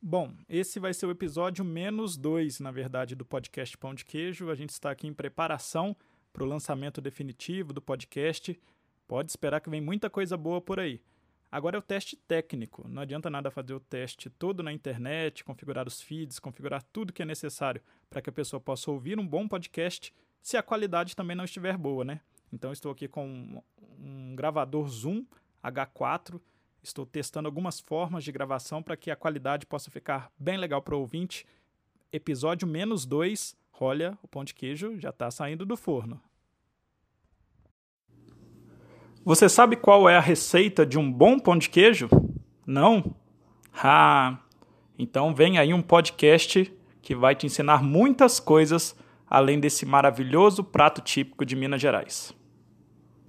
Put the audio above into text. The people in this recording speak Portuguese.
Bom, esse vai ser o episódio menos dois, na verdade, do podcast Pão de Queijo. A gente está aqui em preparação para o lançamento definitivo do podcast. Pode esperar que vem muita coisa boa por aí. Agora é o teste técnico. Não adianta nada fazer o teste todo na internet, configurar os feeds, configurar tudo que é necessário para que a pessoa possa ouvir um bom podcast se a qualidade também não estiver boa, né? Então estou aqui com um gravador Zoom H4 Estou testando algumas formas de gravação para que a qualidade possa ficar bem legal para o ouvinte. Episódio menos dois. Olha, o pão de queijo já está saindo do forno. Você sabe qual é a receita de um bom pão de queijo? Não? Ah, então vem aí um podcast que vai te ensinar muitas coisas além desse maravilhoso prato típico de Minas Gerais.